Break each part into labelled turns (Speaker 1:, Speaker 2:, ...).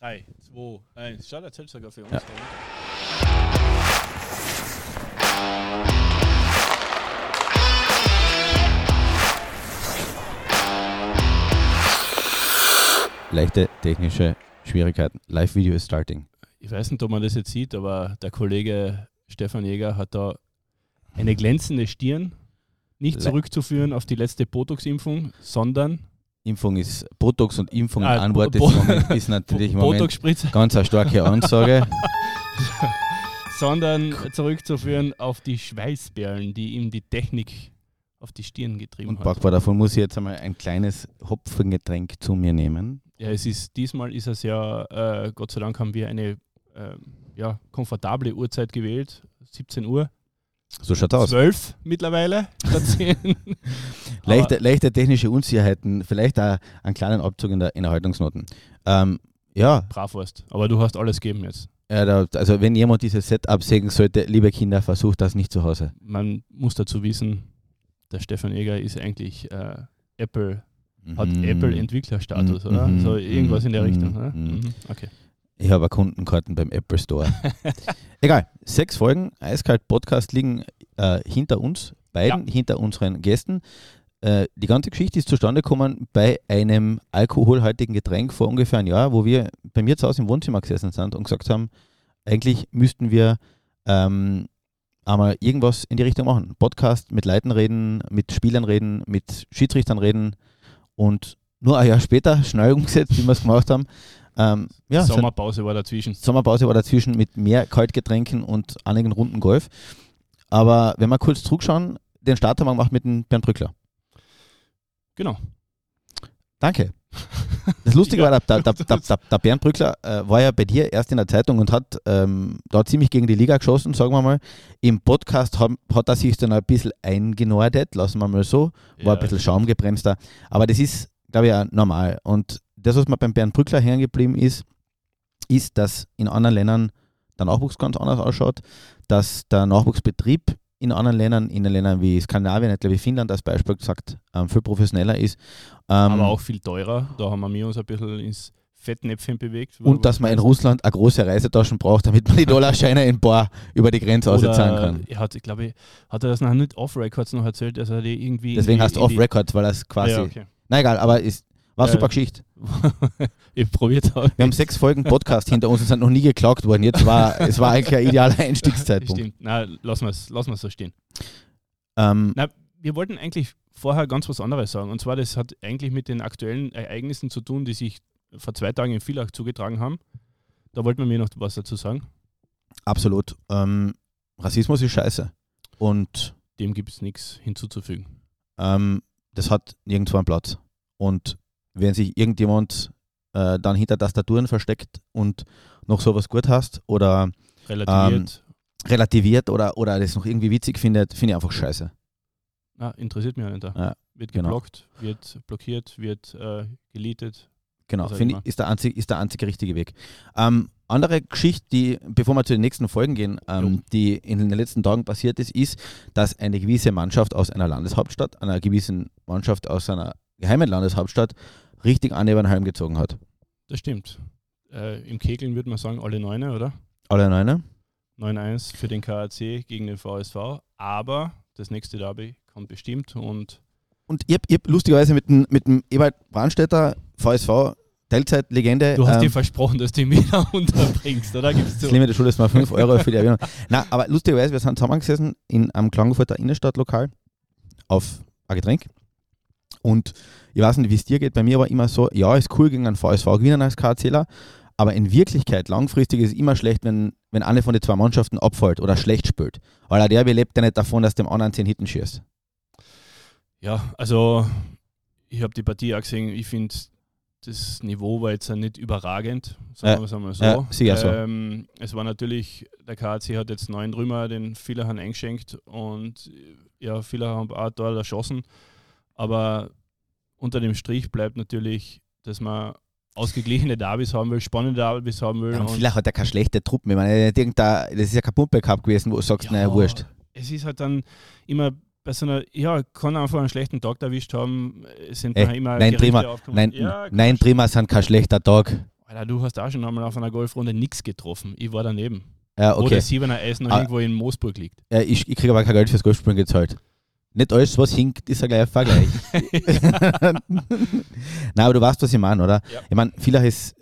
Speaker 1: 3, 2, 1. Schau, der zählt sogar für uns.
Speaker 2: Ja. Leichte technische Schwierigkeiten. Live-Video is starting.
Speaker 1: Ich weiß nicht, ob man das jetzt sieht, aber der Kollege Stefan Jäger hat da eine glänzende Stirn. Nicht zurückzuführen auf die letzte Botox-Impfung, sondern
Speaker 2: Impfung ist Botox und Impfung
Speaker 1: Ah,
Speaker 2: in ein Wort ist, natürlich im Moment ganz eine starke Ansage.
Speaker 1: sondern zurückzuführen auf die Schweißperlen, die ihm die Technik auf die Stirn getrieben
Speaker 2: Und
Speaker 1: hat.
Speaker 2: Backbar, davon muss ich jetzt einmal ein kleines Hopfengetränk zu mir nehmen.
Speaker 1: Ja, es ist diesmal ist es ja, äh, Gott sei Dank haben wir eine äh, ja, komfortable Uhrzeit gewählt, 17 Uhr,
Speaker 2: So schaut aus.
Speaker 1: 12 mittlerweile statt 10.
Speaker 2: Leichte, leichte technische Unsicherheiten, vielleicht auch einen kleinen Abzug in der, in der Haltungsnoten. Ähm, ja,
Speaker 1: Brav warst. Aber du hast alles gegeben jetzt.
Speaker 2: ja da, also wenn jemand dieses Setup sägen sollte, liebe Kinder, versucht das nicht zu Hause.
Speaker 1: Man muss dazu wissen, der Stefan Eger ist eigentlich äh, Apple, hat
Speaker 2: Mhm.
Speaker 1: Apple-Entwicklerstatus,
Speaker 2: Mhm,
Speaker 1: oder?
Speaker 2: mhm,
Speaker 1: So irgendwas in der
Speaker 2: mhm,
Speaker 1: Richtung. Oder?
Speaker 2: mhm.
Speaker 1: Mhm. Okay.
Speaker 2: Ich habe Kundenkarten beim Apple Store. Egal, sechs Folgen Eiskalt Podcast liegen äh, hinter uns, beiden, hinter unseren Gästen. Äh, die ganze Geschichte ist zustande gekommen bei einem alkoholhaltigen Getränk vor ungefähr einem Jahr, wo wir bei mir zu Hause im Wohnzimmer gesessen sind und gesagt haben, eigentlich müssten wir ähm, einmal irgendwas in die Richtung machen. Podcast mit Leuten reden, mit Spielern reden, mit Schiedsrichtern reden und nur ein Jahr später, schnell umgesetzt, wie wir es gemacht haben. Ähm, ja,
Speaker 1: Sommerpause war dazwischen.
Speaker 2: Sommerpause war dazwischen mit mehr Kaltgetränken und einigen Runden Golf. Aber wenn wir kurz zurückschauen, den Start haben wir gemacht mit dem Bernd Brückler.
Speaker 1: Genau.
Speaker 2: Danke. Das Lustige war, der, der, der, der, Bernd Brückler äh, war ja bei dir erst in der Zeitung und hat ähm, da ziemlich gegen die Liga geschossen, sagen wir mal. Im Podcast hat, hat er sich dann ein bisschen eingenordet, lassen wir mal so. War ein bisschen schaumgebremster. Aber das ist, glaube ich, auch normal. Und das, was mir beim Bernd Brückler hängen geblieben ist, ist, dass in anderen Ländern der Nachwuchs ganz anders ausschaut, dass der Nachwuchsbetrieb in anderen Ländern, in den Ländern wie Skandinavien, ich glaube Finnland als Beispiel gesagt, ähm, viel professioneller ist. Ähm,
Speaker 1: aber auch viel teurer. Da haben wir uns ein bisschen ins Fettnäpfchen bewegt.
Speaker 2: und dass man in Russland eine große Reisetaschen braucht, damit man die Dollarscheine in Bar über die Grenze auszahlen kann.
Speaker 1: Er hat, ich glaube, hat er das noch nicht off-Records noch erzählt, dass er die irgendwie.
Speaker 2: Deswegen heißt
Speaker 1: in die-
Speaker 2: Off-Record, weil das quasi.
Speaker 1: Ja, okay.
Speaker 2: Na egal, aber ist, war eine
Speaker 1: Ja.
Speaker 2: super Geschichte.
Speaker 1: ich probiert habe.
Speaker 2: Wir haben sechs Folgen Podcast hinter uns und sind noch nie geklagt worden. Jetzt war es war eigentlich ein idealer Einstiegszeitpunkt.
Speaker 1: Stimmt. Na, lassen wir es lassen wir's so stehen.
Speaker 2: Ähm,
Speaker 1: Na, wir wollten eigentlich vorher ganz was anderes sagen. Und zwar, das hat eigentlich mit den aktuellen Ereignissen zu tun, die sich vor zwei Tagen in Villach zugetragen haben. Da wollten wir mir noch was dazu sagen.
Speaker 2: absolut. Ähm, Rassismus ist scheiße. Und
Speaker 1: Dem gibt es nichts hinzuzufügen.
Speaker 2: ähm, das hat nirgendwo einen Platz. Und wenn sich irgendjemand äh, dann hinter Tastaturen versteckt und noch sowas gut hast oder
Speaker 1: Relativiert.
Speaker 2: relativiert oder, oder das noch irgendwie witzig findet, finde ich einfach scheiße.
Speaker 1: Na, interessiert mich nicht.
Speaker 2: Ja,
Speaker 1: wird
Speaker 2: genau.
Speaker 1: geblockt, wird blockiert, wird äh, deleted.
Speaker 2: Genau, finde ich, ist der, einzig, ist der einzige richtige Weg. Ähm, andere Geschichte, die, bevor wir zu den nächsten Folgen gehen, ähm, die in den letzten Tagen passiert ist, ist, dass eine gewisse Mannschaft aus einer Landeshauptstadt, einer gewissen Mannschaft aus einer geheimen Landeshauptstadt, richtig an über den Helm gezogen hat.
Speaker 1: Das stimmt. Äh, Im Kegeln würde man sagen, alle Neune, oder?
Speaker 2: Alle neune?
Speaker 1: 9-1 für den KAC gegen den VSV. Aber das nächste Derby kommt bestimmt und
Speaker 2: Und ich habe hab lustigerweise mit dem, mit dem Ewald Brandstätter, VSV, Teilzeitlegende,
Speaker 1: du hast
Speaker 2: ähm,
Speaker 1: dir versprochen, dass du ihn wieder unterbringst, oder? Gibst du?
Speaker 2: Limit der Schule mal 5 Euro für die Erwähnung. Nein, aber lustigerweise, wir sind zusammengesessen in einem Klagenfurter Innenstadtlokal auf ein Getränk. Und ich weiß nicht, wie es dir geht. Bei mir war immer so, ja, ist cool gegen einen VSV gewinnen als KCler, aber in Wirklichkeit, langfristig ist es immer schlecht, wenn, wenn eine von den zwei Mannschaften abfällt oder schlecht spielt. Weil ein Derby lebt ja nicht davon, dass dem anderen 10 Hitten schießt.
Speaker 1: Ja, also ich habe die Partie auch gesehen. Ich finde, das Niveau war jetzt nicht überragend, sagen wir es einmal so.
Speaker 2: ja, sicher so.
Speaker 1: Ähm, es war natürlich, der KAC hat jetzt neun Trümmer, den viele haben eingeschenkt und ja, viele haben auch dort erschossen. Aber unter dem Strich bleibt natürlich, dass man ausgeglichene Derbys haben will, spannende Derbys haben will.
Speaker 2: Ja, und
Speaker 1: und-
Speaker 2: vielleicht hat er keine schlechte Truppe. Ich meine, das ist ja kein Pumpe Cup gewesen, wo du sagst, naja, wurscht.
Speaker 1: Es ist halt dann immer bei so einer, ja, kann einfach einen schlechten Tag erwischt haben. Es sind
Speaker 2: Ey,
Speaker 1: dann immer
Speaker 2: nein,
Speaker 1: aufgekommen.
Speaker 2: Nein,
Speaker 1: Ja,
Speaker 2: nein, prima sind kein schlechter Tag.
Speaker 1: Alter, du hast auch schon einmal auf einer Golfrunde nichts getroffen. Ich war daneben.
Speaker 2: Ja,
Speaker 1: Wo
Speaker 2: okay.
Speaker 1: der Siebener Eis noch
Speaker 2: Ah.
Speaker 1: irgendwo in Moosburg liegt.
Speaker 2: Ja, ich ich kriege aber kein Geld fürs Golfspielen gezahlt. Nicht alles, was hinkt, ist ein gleicher Vergleich. Nein, aber du weißt, was ich meine, oder?
Speaker 1: Ja.
Speaker 2: Ich meine, vielleicht ist.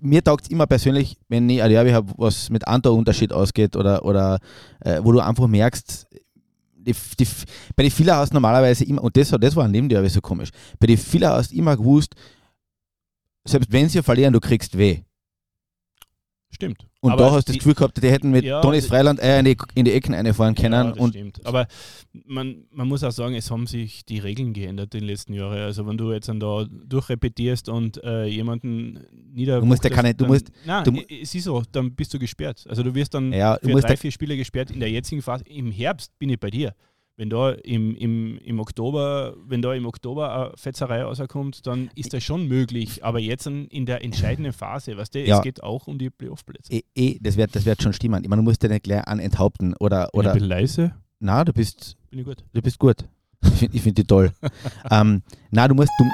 Speaker 2: Mir taugt es immer persönlich, wenn ich ein Derby habe, was mit einem Unterschied ausgeht oder, oder äh, wo du einfach merkst, die, die, bei den Filler hast du normalerweise immer, und das, das war ein Nebenderby so komisch, bei den Filler hast du immer gewusst, selbst wenn sie verlieren, du kriegst weh.
Speaker 1: Stimmt.
Speaker 2: Und
Speaker 1: Aber
Speaker 2: da hast du das Gefühl gehabt, die hätten mit
Speaker 1: Ja,
Speaker 2: Tonis
Speaker 1: die-
Speaker 2: Freiland Eier in die, in die Ecken einfahren können.
Speaker 1: Ja, das
Speaker 2: und
Speaker 1: stimmt. Aber man, man muss auch sagen, es haben sich die Regeln geändert in den letzten Jahren. Also wenn du jetzt dann da durchrepetierst und äh, jemanden nieder.
Speaker 2: Du musst ja keine- du musst-
Speaker 1: Nein,
Speaker 2: du
Speaker 1: es ist so, dann bist du gesperrt. Also du wirst dann
Speaker 2: ja, du
Speaker 1: für drei, vier Spiele gesperrt. In der jetzigen Phase, im Herbst bin ich bei dir. Wenn da im, im, im Oktober, wenn da im Oktober eine Fetzerei rauskommt, dann ist das schon möglich. Aber jetzt in, in der entscheidenden Phase, weißt du,
Speaker 2: Ja.
Speaker 1: es geht auch um die Playoff-Plätze.
Speaker 2: eh, eh, das wird das wird schon stimmen. Ich meine, du musst ja nicht gleich an enthaupten oder,
Speaker 1: Bin ich ein
Speaker 2: oder
Speaker 1: bisschen leise,
Speaker 2: na, du bist
Speaker 1: bin ich gut.
Speaker 2: du bist gut. Ich finde ich find die toll. ähm, na, du musst du,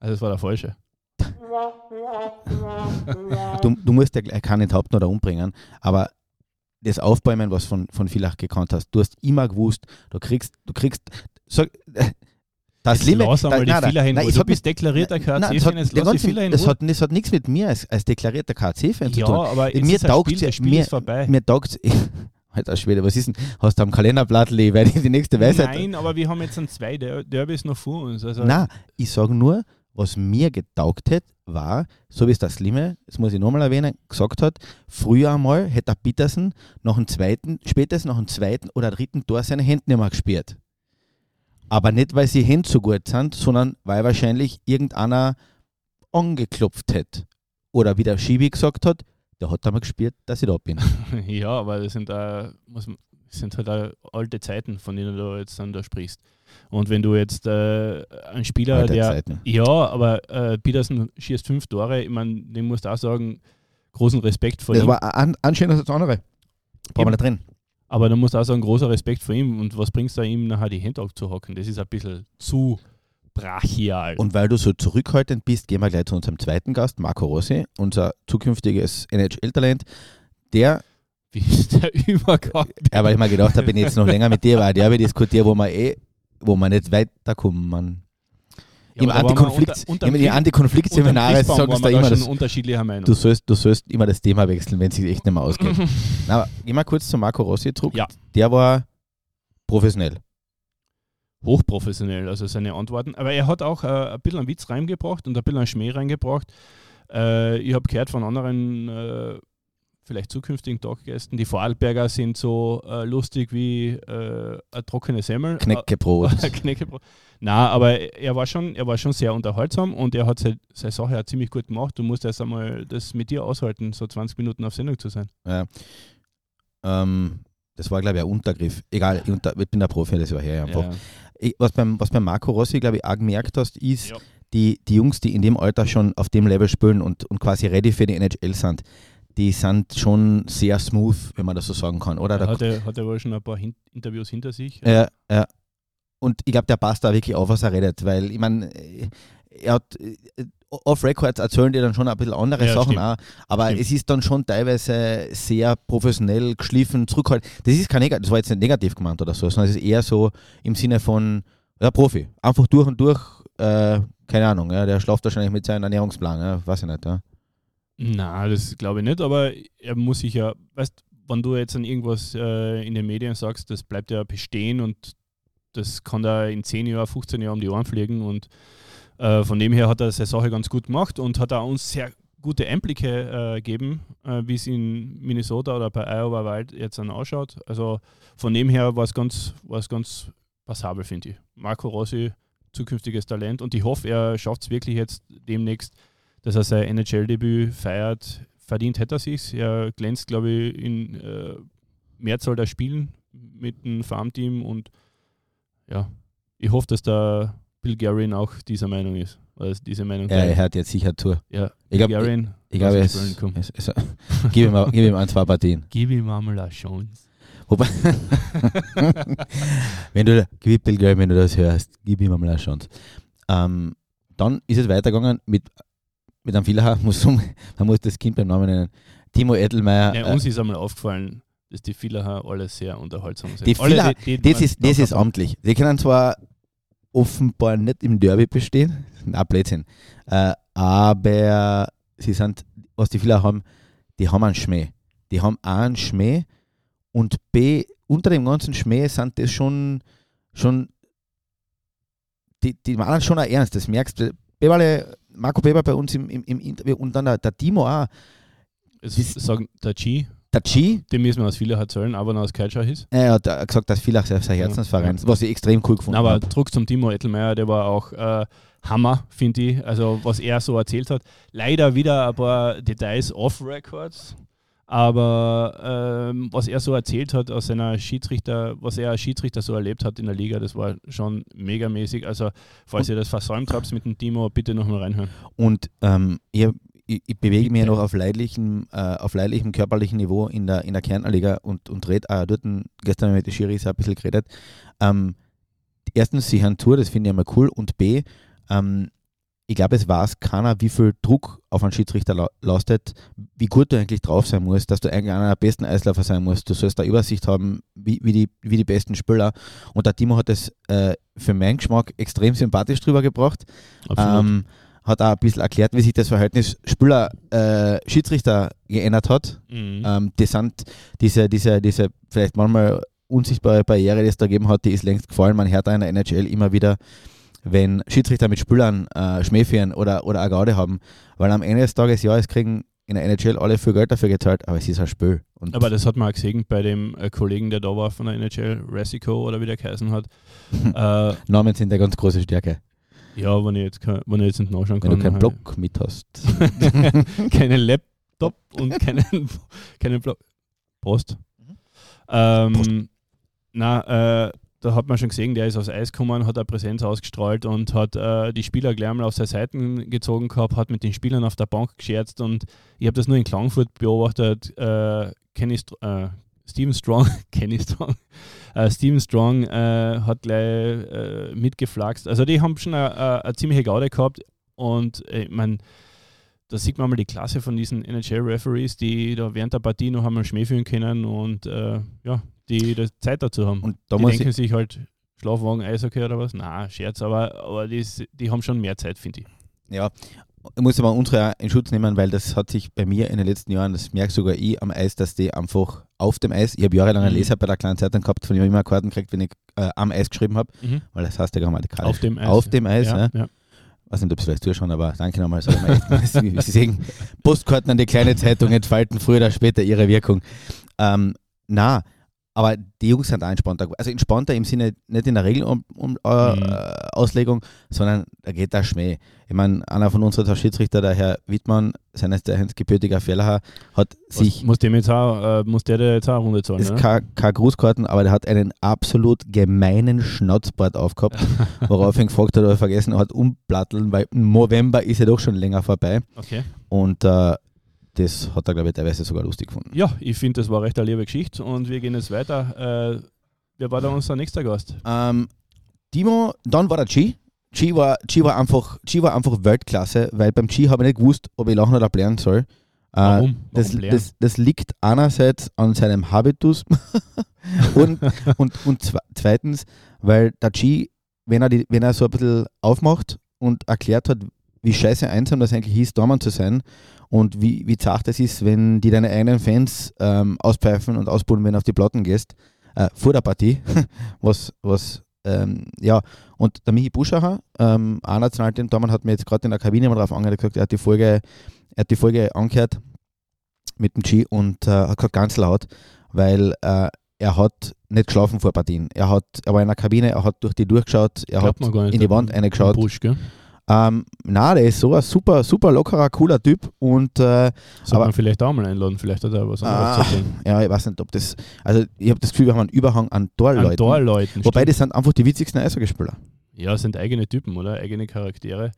Speaker 1: Also das war der falsche.
Speaker 2: du, du musst ja gleich keinen enthaupten oder umbringen, aber das Aufbäumen, was von, von Villach gekannt hast, du hast immer gewusst, du kriegst, du kriegst, sag, das
Speaker 1: Jetzt
Speaker 2: Limit,
Speaker 1: lass einmal die Fehler hin.
Speaker 2: nein,
Speaker 1: du
Speaker 2: es
Speaker 1: bist deklarierter KC-Fan,
Speaker 2: hat,
Speaker 1: jetzt lass die
Speaker 2: ganzen,
Speaker 1: Fehler
Speaker 2: das, hat, das hat nichts mit mir als, als deklarierter KC-Fan zu
Speaker 1: Ja,
Speaker 2: tun.
Speaker 1: aber es
Speaker 2: Mir
Speaker 1: Spiel,
Speaker 2: ja-
Speaker 1: das Spiel
Speaker 2: mir-
Speaker 1: ist vorbei.
Speaker 2: Mir taugt Alter Schwede, was ist denn? Hast du am Kalenderblatt, ich werde die nächste Weisheit.
Speaker 1: Nein, aber wir haben jetzt ein zwei Der Derbys noch vor uns. Also
Speaker 2: Nein, ich sage nur, was mir getaugt hat, war, so wie es der Slimme, das muss ich nochmal erwähnen, gesagt hat, früher einmal hätte der Petersen nach dem zweiten, spätestens nach dem zweiten oder dritten Tor seine Hände nicht mehr gespielt. Aber nicht, weil sie Hände so gut sind, sondern weil wahrscheinlich irgendeiner angeklopft hat. Oder wie der Schibi gesagt hat, der hat einmal gespielt, dass ich da bin.
Speaker 1: ja, aber das sind, äh, muss sind halt auch alte Zeiten, von denen du jetzt dann da sprichst. Und wenn du jetzt äh, ein Spieler,
Speaker 2: Alte
Speaker 1: der
Speaker 2: Zeiten.
Speaker 1: Ja, aber äh, Petersen schießt fünf Tore. Ich meine, dem musst du auch sagen, großen Respekt vor
Speaker 2: Das
Speaker 1: ihm.
Speaker 2: war an, anscheinend als das andere. Brauchen wir nicht drin.
Speaker 1: aber da musst du auch sagen, großer Respekt vor ihm. Und was bringst du ihm nachher die Hände abzuhocken? Das ist ein bisschen zu brachial.
Speaker 2: Und weil du so zurückhaltend bist, gehen wir gleich zu unserem zweiten Gast, Marco Rossi, unser zukünftiges NHL-Talent. Der,
Speaker 1: wie ist der Übergang?
Speaker 2: ja, weil ich mir gedacht habe, wenn ich jetzt noch länger mit dir war, der wir diskutieren, wo man eh, wo man nicht weiterkommen. Man.
Speaker 1: Ja,
Speaker 2: Im Antikonflikt,
Speaker 1: unter- Krieg-
Speaker 2: Antikonfliktseminare sagen sie da immer, das,
Speaker 1: unterschiedlicher Meinung.
Speaker 2: du, sollst, du sollst immer das Thema wechseln, wenn es sich echt nicht mehr ausgeht. Aber wir kurz zu Marco Rossi zurück.
Speaker 1: Ja.
Speaker 2: Der war professionell.
Speaker 1: hochprofessionell, also seine Antworten. Aber er hat auch äh, ein bisschen einen Witz reingebracht und ein bisschen einen Schmäh reingebracht. Äh, ich habe gehört von anderen, äh, vielleicht zukünftigen Talkgästen, die Vorarlberger sind so äh, lustig wie äh, eine trockene Semmel.
Speaker 2: Knäckebrot.
Speaker 1: Äh, Knäckebrot. Na, aber er war schon, er war schon sehr unterhaltsam und er hat seine, seine Sache auch ziemlich gut gemacht. Du musst erst einmal das mit dir aushalten, so 20 Minuten auf Sendung zu sein.
Speaker 2: Ja. Ähm, das war, glaube ich, ein Untergriff. Egal, ich, unter, ich bin der Profi, das war her einfach.
Speaker 1: Ja.
Speaker 2: Ich, was, beim, was beim Marco Rossi, glaube ich, auch gemerkt hast, ist,
Speaker 1: Ja.
Speaker 2: die, die Jungs, die in dem Alter schon auf dem Level spielen und, und quasi ready für die NHL sind, die sind schon sehr smooth, wenn man das so sagen kann, oder?
Speaker 1: Er
Speaker 2: Da,
Speaker 1: hat, er, hat er wohl schon ein paar Hin Interviews hinter sich.
Speaker 2: äh, äh, und ich glaube, der passt da wirklich auf, was er redet, weil ich meine, er hat äh, off-Records erzählen die dann schon ein bisschen andere
Speaker 1: Ja,
Speaker 2: Sachen
Speaker 1: stimmt.
Speaker 2: auch, aber
Speaker 1: Stimmt.
Speaker 2: es ist dann schon teilweise sehr professionell geschliffen, zurückhaltend. Das ist kein negativ, das war jetzt nicht negativ gemeint oder so, sondern es ist eher so im Sinne von ja, Profi. Einfach durch und durch, äh, keine Ahnung, ja, der schlaft wahrscheinlich mit seinem Ernährungsplan, ja, weiß ich nicht. Ja.
Speaker 1: Na, das glaube ich nicht, aber er muss sich ja, weißt wenn du jetzt an irgendwas äh, in den Medien sagst, das bleibt ja bestehen und das kann da in 10 Jahren, 15 Jahren um die Ohren fliegen und äh, von dem her hat er seine Sache ganz gut gemacht und hat auch uns sehr gute Einblicke äh, gegeben, äh, wie es in Minnesota oder bei Iowa Wild jetzt dann ausschaut. Also von dem her war es ganz, ganz passabel, finde ich. Marco Rossi, zukünftiges Talent und ich hoffe, er schafft es wirklich jetzt demnächst dass er sein NHL-Debüt feiert. Verdient hätte er sich. Er glänzt, glaube ich, in äh, Mehrzahl der Spielen mit dem Farmteam und ja, ich hoffe, dass der Bill Guerin auch dieser Meinung ist. Dass diese Meinung
Speaker 2: Er
Speaker 1: teilt.
Speaker 2: hört jetzt sicher zu.
Speaker 1: ja,
Speaker 2: Ich
Speaker 1: Bill
Speaker 2: glaube, ich,
Speaker 1: Guerin,
Speaker 2: ich glaube,
Speaker 1: lass
Speaker 2: es, es, es, gib, ihm, gib ihm ein, zwei Partien.
Speaker 1: Gib ihm einmal eine Chance.
Speaker 2: Wobei, wenn du, gib Bill Gray, wenn du das hörst, gib ihm mal eine Chance. Ähm, dann ist es weitergegangen mit, mit einem Fehler, muss, man muss das Kind beim Namen nennen. Timo Edelmeier.
Speaker 1: Ja, uns äh, ist einmal aufgefallen, dass die Villacher alle sehr unterhaltsam sind.
Speaker 2: Die Villacher, das, ist, das ist amtlich. Die können zwar offenbar nicht im Derby bestehen, na Blödsinn, äh, aber sie sind, was die Villacher haben, die haben einen Schmäh. Die haben A einen Schmäh und B, unter dem ganzen Schmäh sind das schon, schon die, die meinen schon auch ernst, das merkst du. Beberle, Marco Beber bei uns im, im, im Interview und dann der, der Timo auch.
Speaker 1: Es sagen, der G,
Speaker 2: der G.
Speaker 1: Den müssen wir aus Villach erzählen, aber noch aus Keitscher ist.
Speaker 2: Er hat gesagt, dass Villach sein Herzensverein ist, was ich extrem cool gefunden
Speaker 1: habe. Aber zurück zum Timo Ettelmeier, der war auch äh, Hammer, finde ich. Also, was er so erzählt hat. Leider wieder ein paar Details off-Records. Aber ähm, was er so erzählt hat aus seiner Schiedsrichter, was er als Schiedsrichter so erlebt hat in der Liga, das war schon megamäßig. Also, falls ihr das versäumt habt mit dem Timo, bitte nochmal reinhören.
Speaker 2: Und ähm, ihr ich, ich, bewege mich ja noch auf leidlichem, äh, auf leidlichem körperlichen Niveau in der, in der Kärntnerliga und, und rede auch dort, gestern mit den Schiris ein bisschen geredet. Ähm, erstens, sie haben Tour, das finde ich immer cool. Und B, ähm, ich glaube, es weiß keiner, wie viel Druck auf einen Schiedsrichter lastet, wie gut du eigentlich drauf sein musst, dass du eigentlich einer der besten Eisläufer sein musst. Du sollst da Übersicht haben, wie, wie, die, wie die besten Spieler. Und der Timo hat das äh, für meinen Geschmack extrem sympathisch drüber gebracht. Ähm, hat auch ein bisschen erklärt, wie sich das Verhältnis Spieler-Schiedsrichter äh, geändert hat. Mhm. Ähm, das sind diese, diese, diese vielleicht manchmal unsichtbare Barriere, die es da gegeben hat, die ist längst gefallen. Man hört da in der NHL immer wieder, wenn Schiedsrichter mit Spielern äh, Schmäh führen oder, oder eine Gaude haben. Weil am Ende des Tages, ja, es kriegen in der NHL alle viel Geld dafür gezahlt, aber es ist ein Spiel.
Speaker 1: Und aber das hat man auch gesehen bei dem äh, Kollegen, der da war von der NHL, Resico oder wie der geheißen hat.
Speaker 2: äh, Namen sind eine ganz große Stärke.
Speaker 1: Ja, wenn ich jetzt, kann, wenn ich jetzt nicht nachschauen
Speaker 2: kann. Wenn du keinen Block mit hast.
Speaker 1: keinen Laptop und keinen, keinen Block. Post. Mhm. Ähm, Post. Na, äh, da hat man schon gesehen, der ist aufs Eis gekommen, hat eine Präsenz ausgestrahlt und hat äh, die Spieler gleich mal auf seine Seiten gezogen gehabt, hat mit den Spielern auf der Bank gescherzt und ich habe das nur in Klangfurt beobachtet. Äh, Kenny, äh, Steven Strong, Kenny Strong, äh, Steven Strong äh, hat gleich äh, mitgeflaxt. Also die haben schon eine, ziemliche Gaude gehabt und äh, ich meine, da sieht man mal die Klasse von diesen NHL-Referees, die da während der Partie noch einmal Schmäh führen können und ja, die die Zeit dazu haben. Und da die denken sich halt, Schlafwagen, Eishockey oder was? Na, Scherz, aber, aber die, die haben schon mehr Zeit, finde ich.
Speaker 2: Ja, ich muss aber unsere in Schutz nehmen, weil das hat sich bei mir in den letzten Jahren, das merke sogar ich am Eis, dass die einfach auf dem Eis, ich habe jahrelang einen mhm. Leser bei der kleinen Zeitung gehabt, von dem ich immer Karten gekriegt, wenn ich äh, am Eis geschrieben habe, mhm. weil das heißt ja grammatikalisch.
Speaker 1: Auf dem Eis.
Speaker 2: Auf dem Eis, ja. ja. ja. weiß nicht, ob es vielleicht zuschauen, aber danke nochmal. Sie sehen, Postkarten an die kleine Zeitung entfalten früher oder später ihre Wirkung. Ähm, na, aber die Jungs sind auch entspannter. Also entspannter im Sinne nicht in der Regelauslegung, um, äh, mhm. sondern da geht der Schmäh. Ich meine, einer von unseren Schiedsrichter, der Herr Wittmann, seines Zeichens gebürtiger Fehler, hat Was, sich.
Speaker 1: Muss, dem jetzt auch, äh, muss der jetzt auch eine Runde zahlen?
Speaker 2: Ist ne? keine, keine Grußkarten, aber der hat einen absolut gemeinen Schnauzbart aufgehabt, worauf ihn gefragt hat, ob er vergessen hat, umplatteln, weil im November ist ja doch schon länger vorbei.
Speaker 1: Okay.
Speaker 2: Und äh, das hat er, glaube ich, teilweise sogar lustig gefunden.
Speaker 1: Ja, ich finde, das war recht eine liebe Geschichte und wir gehen jetzt weiter. Äh, wer war da unser nächster Gast?
Speaker 2: Ähm, Timo, dann war der G. G war, G war, einfach, G war einfach Weltklasse, weil beim G habe ich nicht gewusst, ob ich lachen oder blären soll. Äh,
Speaker 1: Warum?
Speaker 2: Das, Warum das, das, liegt einerseits an seinem Habitus und, und, und zweitens, weil der G, wenn er, die, wenn er so ein bisschen aufmacht und erklärt hat, wie scheiße einsam das eigentlich ist, Dormann zu sein und wie, wie zart es ist, wenn die deine eigenen Fans ähm, auspfeifen und ausbunden, wenn du auf die Platten gehst, äh, vor der Partie, was, was ähm, ja, und der Michi Buschacher, ähm, ein Nationalteam, Dormann hat mir jetzt gerade in der Kabine mal drauf angehört, gesagt, er hat die Folge, er hat die Folge angehört mit dem G und äh, hat gesagt, ganz laut, weil äh, er hat nicht geschlafen vor Partien. Er, hat, er war in der Kabine, er hat durch die durchgeschaut, er Glaubt hat in die Wand reingeschaut. Busch, gell? Ähm, na, der ist so ein super, super lockerer, cooler Typ und äh,
Speaker 1: Soll man vielleicht auch mal einladen, vielleicht hat er was anderes
Speaker 2: ah. Ja, ich weiß nicht, ob das, also ich habe das Gefühl, wir haben einen Überhang an Torleuten. An
Speaker 1: Torleuten
Speaker 2: Wobei stimmt. das sind einfach die witzigsten Eishockeyspieler.
Speaker 1: Ja, sind eigene Typen, oder? Eigene Charaktere.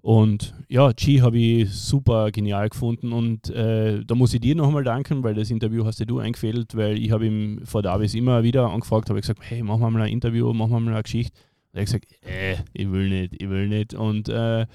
Speaker 1: Und ja, G habe ich super genial gefunden und äh, da muss ich dir nochmal danken, weil das Interview hast du eingefädelt, weil ich habe ihm vor Davis immer wieder angefragt, habe gesagt, hey, machen wir mal ein Interview, machen wir mal eine Geschichte. Er hat gesagt, äh, ich will nicht, ich will nicht. Und äh,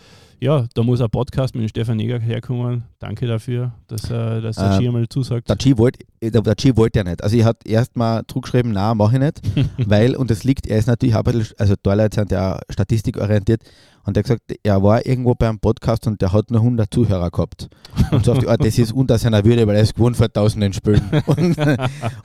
Speaker 1: ja, da muss ein Podcast mit dem Stefan Neger herkommen. Danke dafür, dass, äh, dass der
Speaker 2: Ähm,
Speaker 1: G einmal zusagt.
Speaker 2: Der G wollte der, der wollte ja nicht. Also ich hat erst mal zurückgeschrieben, nein, mache ich nicht, weil, und das liegt, er ist natürlich auch ein bisschen, also da Leute sind ja statistikorientiert und er hat gesagt, er war irgendwo beim Podcast und der hat nur 100 Zuhörer gehabt. Und so auf die Art, das ist unter seiner Würde, weil er ist gewohnt vor tausenden Spielen. Und,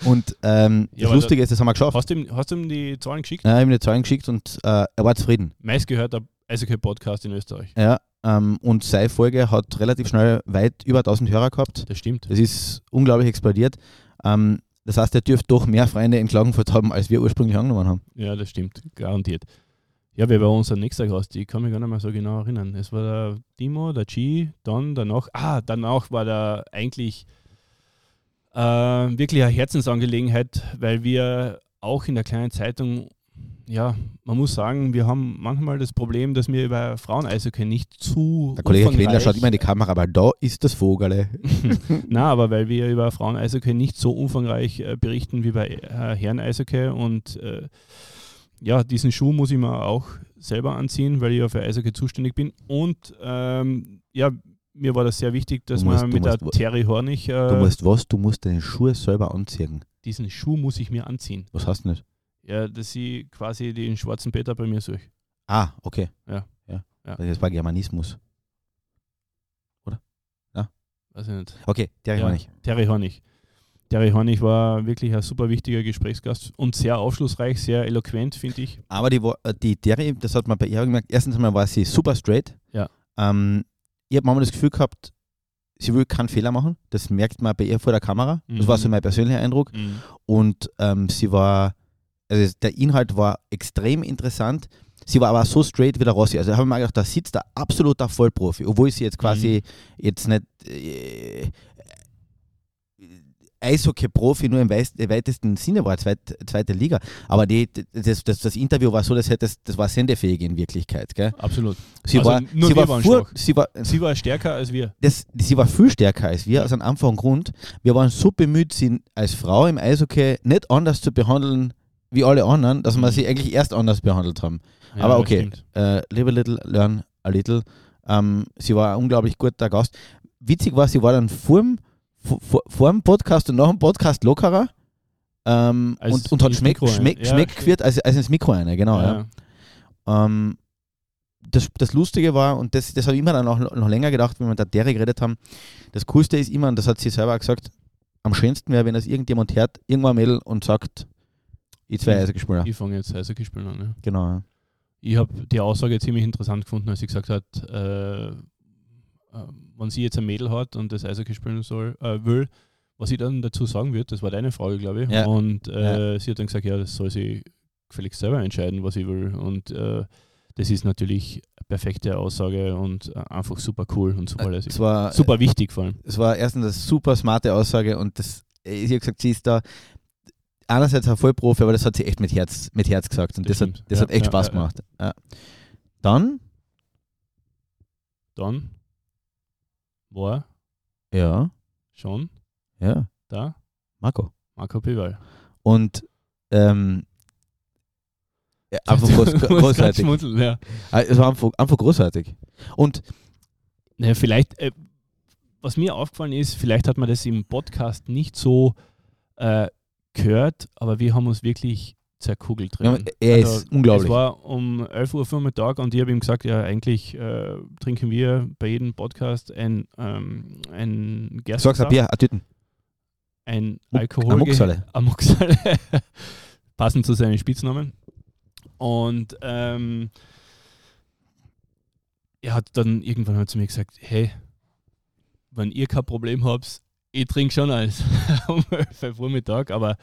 Speaker 2: und ähm,
Speaker 1: Ja,
Speaker 2: das Lustige ist, das haben wir geschafft.
Speaker 1: Hast du ihm, hast du ihm die Zahlen geschickt?
Speaker 2: Ja, ich habe ihm die Zahlen geschickt und äh, er war zufrieden.
Speaker 1: Meistgehörter Eishockey-Podcast in Österreich.
Speaker 2: Ja, ähm, und seine Folge hat relativ schnell weit über 1000 Hörer gehabt.
Speaker 1: Das stimmt.
Speaker 2: Das ist unglaublich explodiert. Ähm, das heißt, er dürfte doch mehr Freunde in Klagenfurt haben, als wir ursprünglich angenommen haben.
Speaker 1: Ja, das stimmt. Garantiert. Ja, wer war unser nächster Gast? Ich kann mich gar nicht mehr so genau erinnern. Es war der Timo, der G, dann danach. Ah, danach war der eigentlich äh, wirklich eine Herzensangelegenheit, weil wir auch in der kleinen Zeitung, ja, man muss sagen, wir haben manchmal das Problem, dass wir über Frauen-Eishockey nicht zu.
Speaker 2: Der Kollege Quendler schaut immer in die Kamera, weil da ist das Vogel.
Speaker 1: Na, aber weil wir über Frauen-Eishockey nicht so umfangreich äh, berichten wie bei äh, Herren-Eishockey und äh, ja, diesen Schuh muss ich mir auch selber anziehen, weil ich ja für Eishockey zuständig bin und ähm, ja, mir war das sehr wichtig, dass
Speaker 2: Du musst-
Speaker 1: man
Speaker 2: du
Speaker 1: mit der
Speaker 2: musst-
Speaker 1: Terry Hornig
Speaker 2: Du
Speaker 1: äh,
Speaker 2: musst was? Du musst deine Schuhe selber anziehen.
Speaker 1: diesen Schuh muss ich mir anziehen.
Speaker 2: Was hast du nicht?
Speaker 1: Ja, dass ich quasi den schwarzen Peter bei mir suche.
Speaker 2: Ah, okay.
Speaker 1: Ja.
Speaker 2: ja.
Speaker 1: Ja.
Speaker 2: Das war Germanismus.
Speaker 1: Weiß ich nicht.
Speaker 2: Okay, der
Speaker 1: Ja.
Speaker 2: ja. nicht.
Speaker 1: Terry Hornig. Terry Hornig war wirklich ein super wichtiger Gesprächsgast und sehr aufschlussreich, sehr eloquent, finde ich.
Speaker 2: Aber die, war- äh, die Terry, das hat man bei ihr gemerkt, erstens einmal war sie super straight.
Speaker 1: Ja.
Speaker 2: Ähm, ich habe manchmal das Gefühl gehabt, sie will keinen Fehler machen. Das merkt man bei ihr vor der Kamera. Das
Speaker 1: Mhm.
Speaker 2: war so mein persönlicher Eindruck. Und ähm, sie war, also der Inhalt war extrem interessant. Sie war aber so straight wie der Rossi. Also ich habe mir gedacht, da sitzt der absoluter Vollprofi, obwohl sie jetzt quasi jetzt nicht äh, Eishockey-Profi nur im weitesten Sinne war, zweit, zweite Liga. Aber die, das, das, das Interview war so, das, das, das war sendefähig in Wirklichkeit. Gell?
Speaker 1: Absolut.
Speaker 2: Sie,
Speaker 1: Also
Speaker 2: war, sie,
Speaker 1: wir
Speaker 2: war
Speaker 1: schwach.
Speaker 2: sie, war,
Speaker 1: Sie war stärker als wir.
Speaker 2: das, sie war viel stärker als wir, aus einem einfachen Grund. Wir waren so bemüht, sie als Frau im Eishockey nicht anders zu behandeln wie alle anderen, dass wir
Speaker 1: Mhm.
Speaker 2: sie eigentlich erst anders behandelt haben.
Speaker 1: Ja,
Speaker 2: Aber okay, äh, live a little, learn a little. Ähm, sie war ein unglaublich guter Gast. Witzig war, sie war dann vor dem, vor, vor dem Podcast und nach dem Podcast lockerer ähm, und, und hat Schmeck. Schmeck,
Speaker 1: Ja,
Speaker 2: Schmeck
Speaker 1: stimmt.
Speaker 2: geführt als, als ins Mikro rein, genau. Ja.
Speaker 1: Ja.
Speaker 2: Ähm, das, das Lustige war, und das, das habe ich immer dann auch noch länger gedacht, wenn wir mit der geredet haben, das Coolste ist immer, und das hat sie selber gesagt, am schönsten wäre, wenn das irgendjemand hört, irgendwann Mädel und sagt, ich zwei. Eishockeyspieler.
Speaker 1: Ich fange jetzt Eishockey spielen an. Ja.
Speaker 2: Genau. ja.
Speaker 1: Ich habe die Aussage ziemlich interessant gefunden, als sie gesagt hat, äh, äh, wenn sie jetzt ein Mädel hat und das Eishockey spielen soll, äh, will, was sie dann dazu sagen wird, das war deine Frage, glaube ich.
Speaker 2: Ja.
Speaker 1: Und äh, sie hat dann gesagt, ja, das soll sie gefälligst selber entscheiden, was sie will. Und äh, das ist natürlich eine perfekte Aussage und äh, einfach super cool und super lässig.
Speaker 2: Es war,
Speaker 1: Super wichtig vor allem.
Speaker 2: es war erstens eine super smarte Aussage und das, äh, sie hat gesagt, sie ist da einerseits ein Vollprofi, aber das hat sie echt mit Herz, mit Herz gesagt und
Speaker 1: Das
Speaker 2: das, hat, das
Speaker 1: Ja,
Speaker 2: hat echt
Speaker 1: ja,
Speaker 2: Spaß gemacht. Dann,
Speaker 1: Dann war
Speaker 2: ja,
Speaker 1: schon
Speaker 2: ja,
Speaker 1: da
Speaker 2: Marco.
Speaker 1: Marco Pival.
Speaker 2: Und ähm, ja, einfach groß, großartig.
Speaker 1: ja.
Speaker 2: Ah, Es war einfach, einfach großartig. Und
Speaker 1: Naja, vielleicht, äh, was mir aufgefallen ist, vielleicht hat man das im Podcast nicht so äh, gehört, aber wir haben uns wirklich zerkugelt
Speaker 2: ja,
Speaker 1: drin.
Speaker 2: er
Speaker 1: Also,
Speaker 2: ist unglaublich.
Speaker 1: Es war um 11 Uhr Vormittag und ich habe ihm gesagt, ja, eigentlich äh, trinken wir bei jedem Podcast ein, ähm, ein Gerstensaft,
Speaker 2: Bier, ein Tüten.
Speaker 1: ein Alkohol...
Speaker 2: Eine Mucksale.
Speaker 1: Passend zu seinen Spitznamen. Und ähm, er hat dann irgendwann halt zu mir gesagt, hey, wenn ihr kein Problem habt, ich trinke schon alles um 11 Uhr Vormittag, aber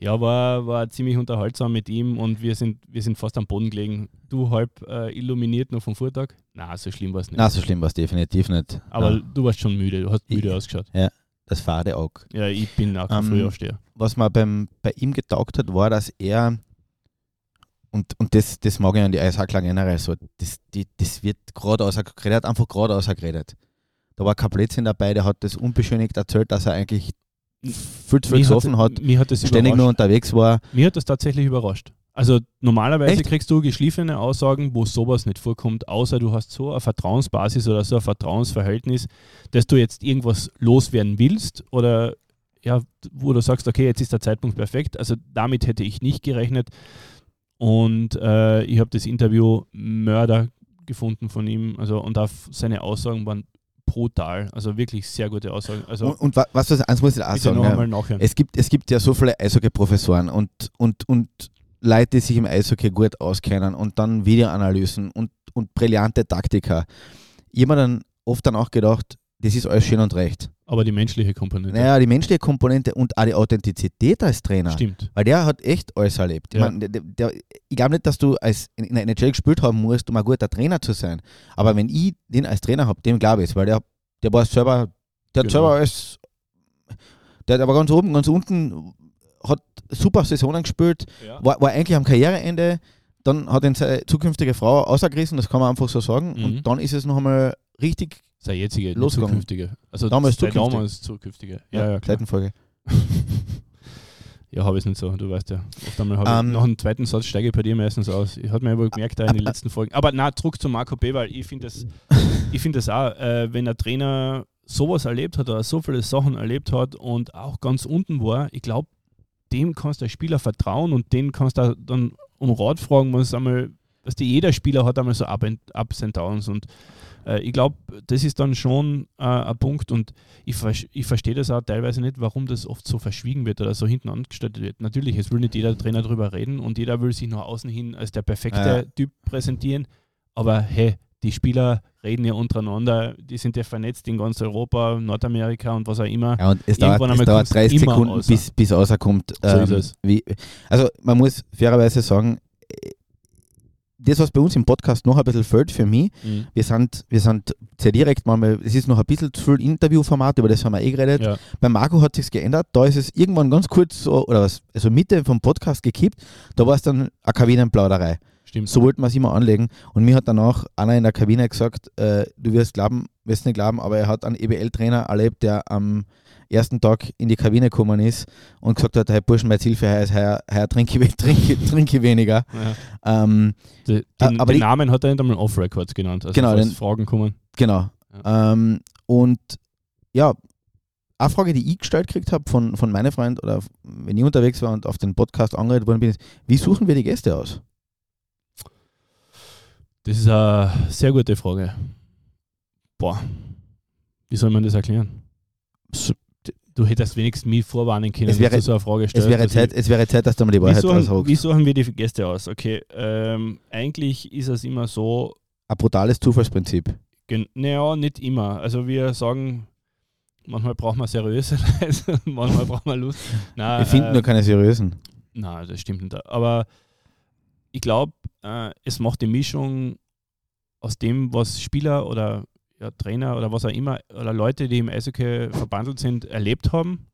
Speaker 1: ja, war, war ziemlich unterhaltsam mit ihm und wir sind, wir sind fast am Boden gelegen. Du halb äh, illuminiert noch vom Vortag? Na, so schlimm war es nicht.
Speaker 2: Na, so schlimm war es definitiv nicht.
Speaker 1: aber
Speaker 2: Na,
Speaker 1: du warst schon müde, du hast müde
Speaker 2: Ich-
Speaker 1: ausgeschaut.
Speaker 2: das fade Auge.
Speaker 1: Ja, ich bin auch kein
Speaker 2: Ähm,
Speaker 1: Frühaufsteher.
Speaker 2: Was mir beim, bei ihm getaugt hat, war, dass er, und, und das, das mag ich an die Eishackler generell so, das, die, das wird gerade ausgeredet, er hat einfach gerade ausgeredet. Da war kein Blödsinn dabei, der hat das unbeschönigt erzählt, dass er eigentlich viel zu viel gesoffen hat,
Speaker 1: Mich hat das
Speaker 2: ständig nur unterwegs war.
Speaker 1: Mir hat das tatsächlich überrascht. Also normalerweise
Speaker 2: Echt?
Speaker 1: kriegst du geschliffene Aussagen, wo sowas nicht vorkommt, außer du hast so eine Vertrauensbasis oder so ein Vertrauensverhältnis, dass du jetzt irgendwas loswerden willst oder ja, wo du sagst, okay, jetzt ist der Zeitpunkt perfekt. Also damit hätte ich nicht gerechnet. Und äh, ich habe das Interview Mörder gefunden von ihm. Also und auch seine Aussagen waren brutal. Also wirklich sehr gute Aussagen. Also
Speaker 2: Und, und wa- was das eins muss ich auch sagen. ja.
Speaker 1: nachhören.
Speaker 2: Es gibt, es gibt ja so viele Eishockey-Professoren und, und, und Leute, die sich im Eishockey gut auskennen und dann Videoanalysen und, und brillante Taktiker. Ich habe mir dann oft dann auch gedacht, das ist alles schön und recht.
Speaker 1: Aber die menschliche Komponente.
Speaker 2: Naja, die menschliche Komponente und auch die Authentizität als Trainer.
Speaker 1: Stimmt.
Speaker 2: Weil der hat echt alles erlebt. Ich, mein, der, der, ich glaube nicht, dass du als in, in der NHL gespielt haben musst, um ein guter Trainer zu sein. Aber wenn ich den als Trainer habe, dem glaube ich weil der, der war selber, der hat
Speaker 1: Genau.
Speaker 2: selber alles, der, der war ganz oben, ganz unten, hat super Saisonen gespielt,
Speaker 1: Ja.
Speaker 2: war, war eigentlich am Karriereende, dann hat ihn seine zukünftige Frau ausgerissen, das kann man einfach so sagen.
Speaker 1: Mhm.
Speaker 2: Und dann ist es noch einmal richtig
Speaker 1: Sei jetzige,
Speaker 2: Losgegangen.
Speaker 1: zukünftige. Also
Speaker 2: Damals
Speaker 1: sei
Speaker 2: zukünftig.
Speaker 1: damals zukünftige. Ja, ja, klar.
Speaker 2: Seitenfolge.
Speaker 1: Ja, habe ich nicht so, du weißt ja. Oft einmal habe
Speaker 2: Ähm,
Speaker 1: ich nach dem zweiten Satz steige ich bei dir meistens aus. Ich hatte mir wohl gemerkt, da in den letzten Folgen. Aber na, zurück zu Marco B., weil ich finde das, ich finde das auch, äh, wenn der Trainer sowas erlebt hat oder so viele Sachen erlebt hat und auch ganz unten war, ich glaube, dem kannst du als Spieler vertrauen und den kannst du dann um Rat fragen, was einmal, dass die, jeder Spieler hat einmal so Up and, Ups and Downs und äh, ich glaube, das ist dann schon äh, ein Punkt und ich, ich verstehe das auch teilweise nicht, warum das oft so verschwiegen wird oder so hinten angestellt wird. Natürlich, es will nicht jeder Trainer darüber reden und jeder will sich nach außen hin als der perfekte
Speaker 2: Ja.
Speaker 1: Typ präsentieren, aber hey, die Spieler reden ja untereinander, die sind ja vernetzt in ganz Europa, Nordamerika und was auch immer.
Speaker 2: Ja, und es dauert,
Speaker 1: Irgendwann
Speaker 2: es
Speaker 1: einmal
Speaker 2: dauert
Speaker 1: kommt's
Speaker 2: 30
Speaker 1: immer
Speaker 2: Sekunden,
Speaker 1: außer.
Speaker 2: bis, bis rauskommt.
Speaker 1: So ist es.
Speaker 2: Wie, also man muss fairerweise sagen, das, was bei uns im Podcast noch ein bisschen fehlt für mich,
Speaker 1: Mhm.
Speaker 2: wir sind, wir sind sehr direkt manchmal, es ist noch ein bisschen zu viel Interviewformat, über das haben wir eh geredet.
Speaker 1: Ja.
Speaker 2: Bei Marco hat sich geändert, da ist es irgendwann ganz kurz so, oder was, also Mitte vom Podcast gekippt, da war es dann eine Kabinenplauderei.
Speaker 1: Stimmt.
Speaker 2: So wollten wir es immer anlegen. Und mir hat danach einer in der Kabine gesagt, äh, du wirst glauben, wirst nicht glauben, aber er hat einen EBL-Trainer erlebt, der am ersten Tag in die Kabine gekommen ist und gesagt hat, hey Burschen, meine ist, heuer, heuer trinke, ich- trinke, trinke ich weniger.
Speaker 1: Ja.
Speaker 2: Ähm,
Speaker 1: Den,
Speaker 2: Äh,
Speaker 1: den,
Speaker 2: aber
Speaker 1: den Namen hat er nicht einmal Off-Records genannt. Also
Speaker 2: Genau, den-
Speaker 1: Fragen kommen.
Speaker 2: genau. Ähm, und ja, eine Frage, die ich gestellt gekriegt habe von, von meinen Freunden oder wenn ich unterwegs war und auf den Podcast angeredet worden bin, ist, wie suchen wir die Gäste aus?
Speaker 1: Das ist eine sehr gute Frage. Boah, wie soll man das erklären? Du hättest wenigstens mich vorwarnen können,
Speaker 2: Es wäre-
Speaker 1: dass du so eine Frage
Speaker 2: Es
Speaker 1: stellst.
Speaker 2: wäre,
Speaker 1: dass
Speaker 2: Zeit, es wäre Zeit, dass du mal die
Speaker 1: ich,
Speaker 2: Wahrheit
Speaker 1: suchen,
Speaker 2: aussagst.
Speaker 1: wie suchen wir die Gäste aus? Okay, ähm, eigentlich ist es immer so,
Speaker 2: Ein brutales Zufallsprinzip.
Speaker 1: naja, nicht immer. Also wir sagen, manchmal braucht man seriöse Leute, manchmal braucht man Lust. Nein,
Speaker 2: Wir finden
Speaker 1: äh,
Speaker 2: nur keine seriösen.
Speaker 1: Nein, das stimmt nicht. Aber ich glaube, äh, es macht die Mischung aus dem, was Spieler oder ja, Trainer oder was auch immer oder Leute, die im Eishockey verbandelt sind, erlebt haben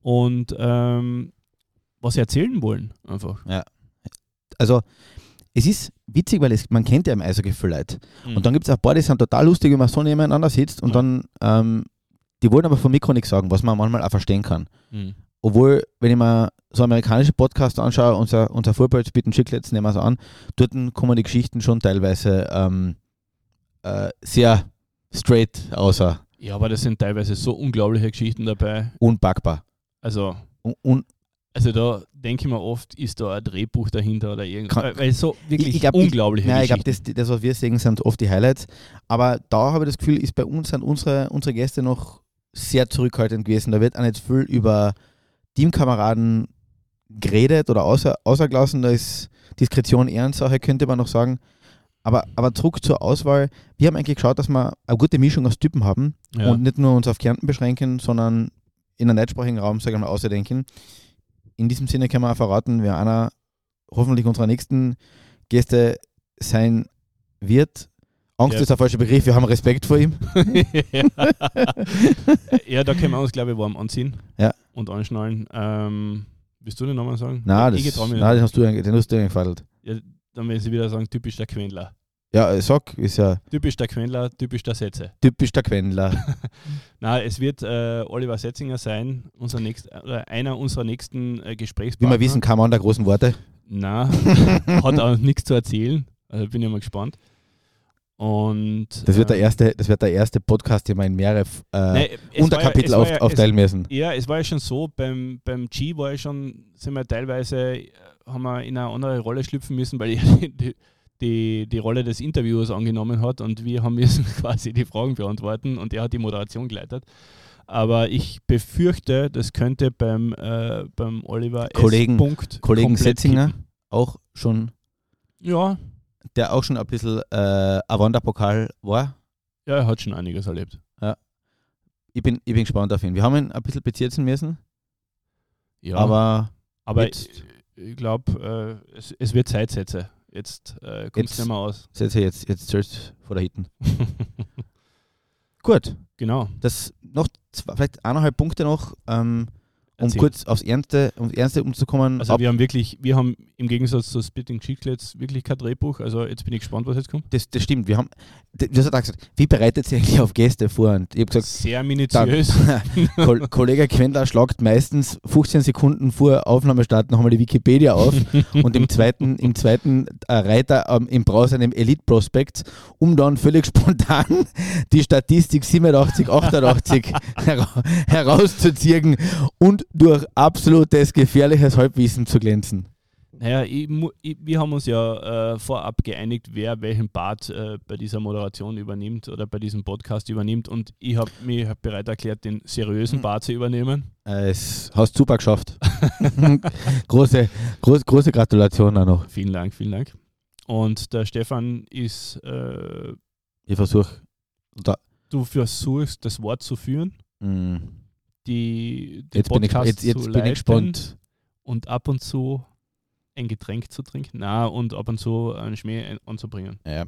Speaker 1: und ähm, was sie erzählen wollen einfach.
Speaker 2: Also, es ist witzig, weil es, man kennt ja im Eishockey viele Leute.
Speaker 1: Mhm.
Speaker 2: Und dann gibt es auch ein paar, die sind total lustig, wenn man so nebeneinander sitzt und
Speaker 1: Ja.
Speaker 2: dann, ähm, die wollen aber vom Mikro nichts sagen, was man manchmal auch verstehen kann.
Speaker 1: Mhm.
Speaker 2: Obwohl, wenn ich mir so amerikanische Podcasts anschaue, unser, unser Fußballspiel Chicklets nehmen wir es an, dort kommen die Geschichten schon teilweise ähm, äh, sehr straight außer
Speaker 1: Ja, aber das sind teilweise so unglaubliche Geschichten dabei.
Speaker 2: unpackbar.
Speaker 1: Also,
Speaker 2: Un, un,
Speaker 1: also da denke ich mir oft, ist da ein Drehbuch dahinter oder irgendwas. Weil, so wirklich
Speaker 2: ich glaub, ich-
Speaker 1: unglaubliche
Speaker 2: Nein, ich glaube, das, das, was wir sehen, sind oft die Highlights. Aber da habe ich das Gefühl, ist bei uns sind unsere, unsere Gäste noch sehr zurückhaltend gewesen. Da wird auch nicht viel über Teamkameraden geredet oder außer, außergelassen. Da ist Diskretion Ehrensache, könnte man noch sagen. Aber, aber zurück zur Auswahl. Wir haben eigentlich geschaut, dass wir eine gute Mischung aus Typen haben
Speaker 1: ja.
Speaker 2: und nicht nur uns auf Kärnten beschränken, sondern in einem deutschsprachigen Raum, sagen wir mal, außerdenken. In diesem Sinne können wir auch verraten, wer einer hoffentlich unserer nächsten Gäste sein wird. Angst
Speaker 1: Ja.
Speaker 2: ist der falsche Begriff, wir haben Respekt vor ihm.
Speaker 1: ja, da können wir uns, glaube ich, warm anziehen
Speaker 2: Ja.
Speaker 1: Und anschnallen. Ähm, willst du den Namen sagen?
Speaker 2: Nein,
Speaker 1: ich
Speaker 2: das, nein hast du, den hast du eingefadelt.
Speaker 1: Ja, dann will ich wieder sagen, typisch der Quendler.
Speaker 2: Ja, äh, sag, ist ja
Speaker 1: Typisch der Quendler, typisch der Sätze.
Speaker 2: typisch der Quendler.
Speaker 1: Na, es wird äh, Oliver Setzinger sein, unser nächst, oder einer unserer nächsten äh,
Speaker 2: Wie
Speaker 1: Gesprächspartner.
Speaker 2: wir wissen, kein Mann der großen Worte.
Speaker 1: Na, hat auch nichts zu erzählen. Also bin ich mal gespannt. Und
Speaker 2: Das wird der
Speaker 1: äh,
Speaker 2: erste, das wird der erste Podcast, den wir in mehrere äh,
Speaker 1: nein, es
Speaker 2: Unterkapitel
Speaker 1: ja,
Speaker 2: auf,
Speaker 1: ja,
Speaker 2: aufteilen müssen.
Speaker 1: Ja, es war ja schon so, beim, beim G war ja schon, sind wir teilweise, äh, haben wir in eine andere Rolle schlüpfen müssen, weil er die, die, die Rolle des Interviewers angenommen hat und wir haben müssen quasi die Fragen beantworten und er hat die Moderation geleitet. Aber ich befürchte, das könnte beim, äh, beim Oliver
Speaker 2: Kollegen-
Speaker 1: S. Punkt
Speaker 2: Kollegen Setzinger,
Speaker 1: kippen.
Speaker 2: auch schon,
Speaker 1: Ja,
Speaker 2: der auch schon ein bisschen äh, ein Wanderpokal war.
Speaker 1: ja, er hat schon einiges erlebt.
Speaker 2: Ich bin, ich bin gespannt auf ihn. Wir haben ihn ein bisschen bezirzen müssen,
Speaker 1: Ja,
Speaker 2: aber
Speaker 1: aber
Speaker 2: jetzt-
Speaker 1: ich, ich glaube, äh, es, es wird Zeitsätze. Jetzt äh, kommt es
Speaker 2: Jetzt-
Speaker 1: nicht mehr aus.
Speaker 2: setze jetzt, jetzt zuerst vor der Hitten. Gut,
Speaker 1: genau.
Speaker 2: das noch zwei, vielleicht eineinhalb Punkte noch, ähm, um
Speaker 1: Erzähl.
Speaker 2: kurz aufs Ernste, ums Ernste umzukommen.
Speaker 1: Also wir haben wirklich, wir haben im Gegensatz zu Splitting Chicklets wirklich kein Drehbuch. Also jetzt bin ich gespannt, was jetzt kommt.
Speaker 2: das, das stimmt. Wir haben, du hast auch gesagt, wie bereitet sich eigentlich auf Gäste vor? Und ich habe gesagt,
Speaker 1: Sehr minutiös.
Speaker 2: Kol Kollege Quendler schlagt meistens 15 Sekunden vor Aufnahmestart nochmal die Wikipedia auf und im zweiten, im zweiten äh, Reiter ähm, im Browser einem Elite-Prospekt, um dann völlig spontan die Statistik 87, 88 hera herauszuziehen und durch absolutes gefährliches Halbwissen zu glänzen.
Speaker 1: Naja, ich, ich, wir haben uns ja äh, vorab geeinigt, wer welchen Part äh, bei dieser Moderation übernimmt oder bei diesem Podcast übernimmt. Und ich habe mich bereit erklärt, den seriösen
Speaker 2: Mhm.
Speaker 1: Part zu übernehmen.
Speaker 2: Äh, Es hast super geschafft. große, groß, große Gratulation auch noch.
Speaker 1: Vielen Dank, vielen Dank. Und der Stefan ist, äh,
Speaker 2: Ich versuche
Speaker 1: du versuchst, das Wort zu führen,
Speaker 2: mh,
Speaker 1: die, den
Speaker 2: Jetzt bin ich, jetzt, jetzt bin ich gespannt.
Speaker 1: und ab und zu ein Getränk zu trinken. Na, und ab und zu einen Schmäh anzubringen.
Speaker 2: Ja.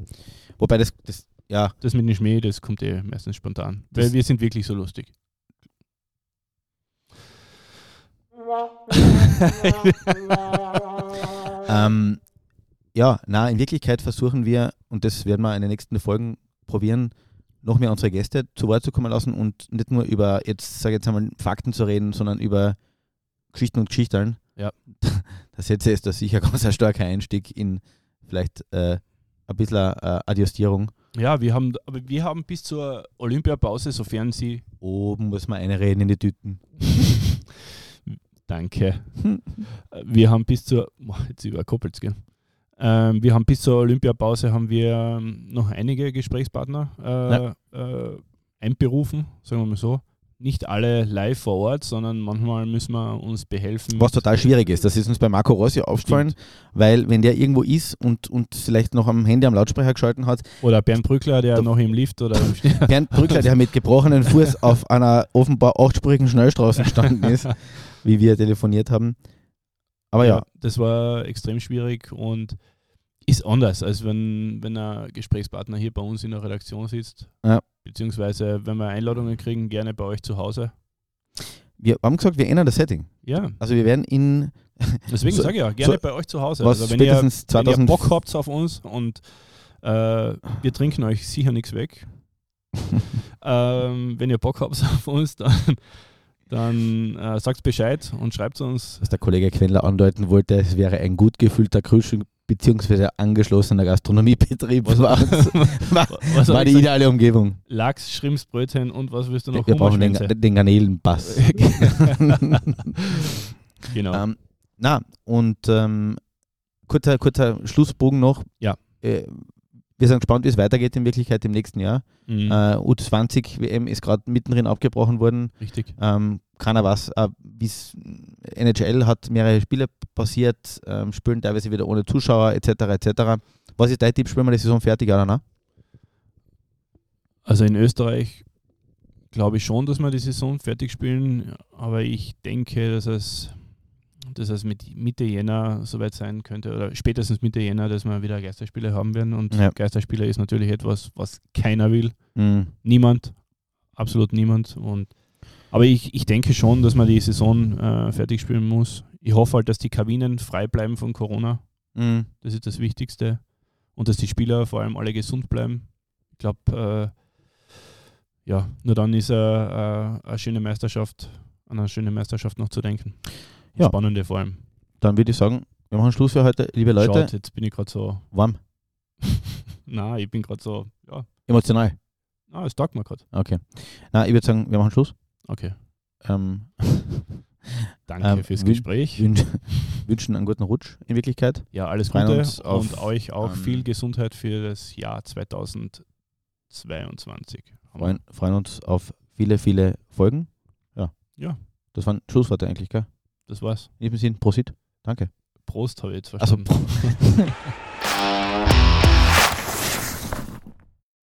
Speaker 2: Wobei das, das ja,
Speaker 1: Das mit dem Schmäh, das kommt eh meistens spontan.
Speaker 2: Das-
Speaker 1: weil wir sind wirklich so lustig.
Speaker 2: ähm, ja, na, in Wirklichkeit versuchen wir, und das werden wir in den nächsten Folgen probieren, noch mehr unsere Gäste zu Wort zu kommen lassen und nicht nur über, jetzt sage ich jetzt einmal, Fakten zu reden, sondern über Geschichten und Geschichten.
Speaker 1: Ja.
Speaker 2: Das jetzt ist das sicher ganz ein starker Einstieg in vielleicht äh, ein bisschen äh, Adjustierung.
Speaker 1: Ja, wir haben, aber wir haben bis zur Olympiapause, sofern sie.
Speaker 2: Oben muss man eine reden in die Tüten.
Speaker 1: Danke. Wir haben bis zur. Boah, Jetzt überkoppelt es, gell? Ähm, wir haben bis zur Olympiapause haben wir ähm, noch einige Gesprächspartner äh, äh, einberufen, sagen wir mal so. Nicht alle live vor Ort, sondern manchmal müssen wir uns behelfen.
Speaker 2: Was total schwierig ist. Das ist uns bei Marco Rossi aufgefallen, weil wenn der irgendwo ist und, und vielleicht noch am Handy am Lautsprecher geschalten hat,
Speaker 1: Oder Bernd Brückler, der noch im Lift oder im.
Speaker 2: Bernd Brückler, der mit gebrochenem Fuß auf einer offenbar achtspurigen Schnellstraße gestanden ist, wie wir telefoniert haben. Aber ja,
Speaker 1: das war extrem schwierig und ist anders, als wenn, wenn ein Gesprächspartner hier bei uns in der Redaktion sitzt.
Speaker 2: Ja.
Speaker 1: Beziehungsweise, wenn wir Einladungen kriegen, gerne bei euch zu Hause.
Speaker 2: wir haben gesagt, wir ändern das Setting.
Speaker 1: Ja,
Speaker 2: Also wir werden in
Speaker 1: deswegen
Speaker 2: So-
Speaker 1: sage ich ja, gerne
Speaker 2: so-
Speaker 1: bei euch zu Hause.
Speaker 2: was
Speaker 1: also wenn ihr, wenn ihr
Speaker 2: 2000
Speaker 1: Bock habt auf uns und äh, wir trinken euch sicher nichts weg. ähm, wenn ihr Bock habt auf uns, dann, dann äh, sagt Bescheid und schreibt uns.
Speaker 2: was der Kollege Quendler andeuten wollte, es wäre ein gut gefüllter Frühstück bzw. angeschlossener Gastronomiebetrieb.
Speaker 1: Was-
Speaker 2: war, war,
Speaker 1: Was
Speaker 2: war die
Speaker 1: gesagt?
Speaker 2: ideale Umgebung.
Speaker 1: Lachs, Schrimpsbrötchen und was willst du noch?
Speaker 2: Wir brauchen den, den Garnelenbass.
Speaker 1: genau.
Speaker 2: Ähm, na, und ähm, kurzer, kurzer Schlussbogen noch.
Speaker 1: Ja.
Speaker 2: Äh, wir sind gespannt, wie es weitergeht in Wirklichkeit im nächsten Jahr.
Speaker 1: Mhm.
Speaker 2: Äh, U20 WM ist gerade mittendrin abgebrochen worden.
Speaker 1: Richtig.
Speaker 2: Ähm, keiner weiß, äh, wie's NHL hat mehrere Spiele passiert, ähm, spielen teilweise wieder ohne Zuschauer etc. etc. Was ist dein Tipp? Spielen wir die Saison fertig oder nein?
Speaker 1: Also in Österreich glaube ich schon, dass wir die Saison fertig spielen, aber ich denke, dass es, dass es mit Mitte Jänner soweit sein könnte oder spätestens Mitte Jänner, dass wir wieder Geisterspiele haben werden. Und
Speaker 2: Ja.
Speaker 1: Geisterspiele ist natürlich etwas, was keiner will.
Speaker 2: Mhm.
Speaker 1: Niemand, absolut niemand. Und, aber ich, ich denke schon, dass man die Saison äh, fertig spielen muss. Ich hoffe halt, dass die Kabinen frei bleiben von Corona.
Speaker 2: Mhm.
Speaker 1: Das ist das Wichtigste. Und dass die Spieler vor allem alle gesund bleiben. Ich glaube, äh, ja, nur dann ist eine, eine schöne Meisterschaft, an eine schöne Meisterschaft noch zu denken.
Speaker 2: Ja.
Speaker 1: Spannende vor allem.
Speaker 2: Dann würde ich sagen, wir machen Schluss für heute. Liebe Leute,
Speaker 1: Schaut, jetzt bin ich gerade so,
Speaker 2: warm,
Speaker 1: na, ich bin gerade so, ja,
Speaker 2: emotional.
Speaker 1: na, es taugt mir gerade.
Speaker 2: Okay. Na, ich würde sagen, wir machen Schluss.
Speaker 1: Okay.
Speaker 2: Ähm,
Speaker 1: Danke
Speaker 2: Ähm,
Speaker 1: fürs Gespräch.
Speaker 2: wün wünschen einen guten Rutsch in Wirklichkeit.
Speaker 1: Ja, alles
Speaker 2: freuen
Speaker 1: Gute
Speaker 2: auf,
Speaker 1: und euch auch
Speaker 2: ähm,
Speaker 1: viel Gesundheit für das Jahr 2022.
Speaker 2: Freuen, freuen uns auf viele, viele Folgen. Ja.
Speaker 1: Ja.
Speaker 2: Das waren Schlussworte eigentlich, gell?
Speaker 1: Das war's.
Speaker 2: In diesem Sinn, Prosit. Danke.
Speaker 1: Prost habe ich jetzt
Speaker 2: Also,
Speaker 1: verstanden.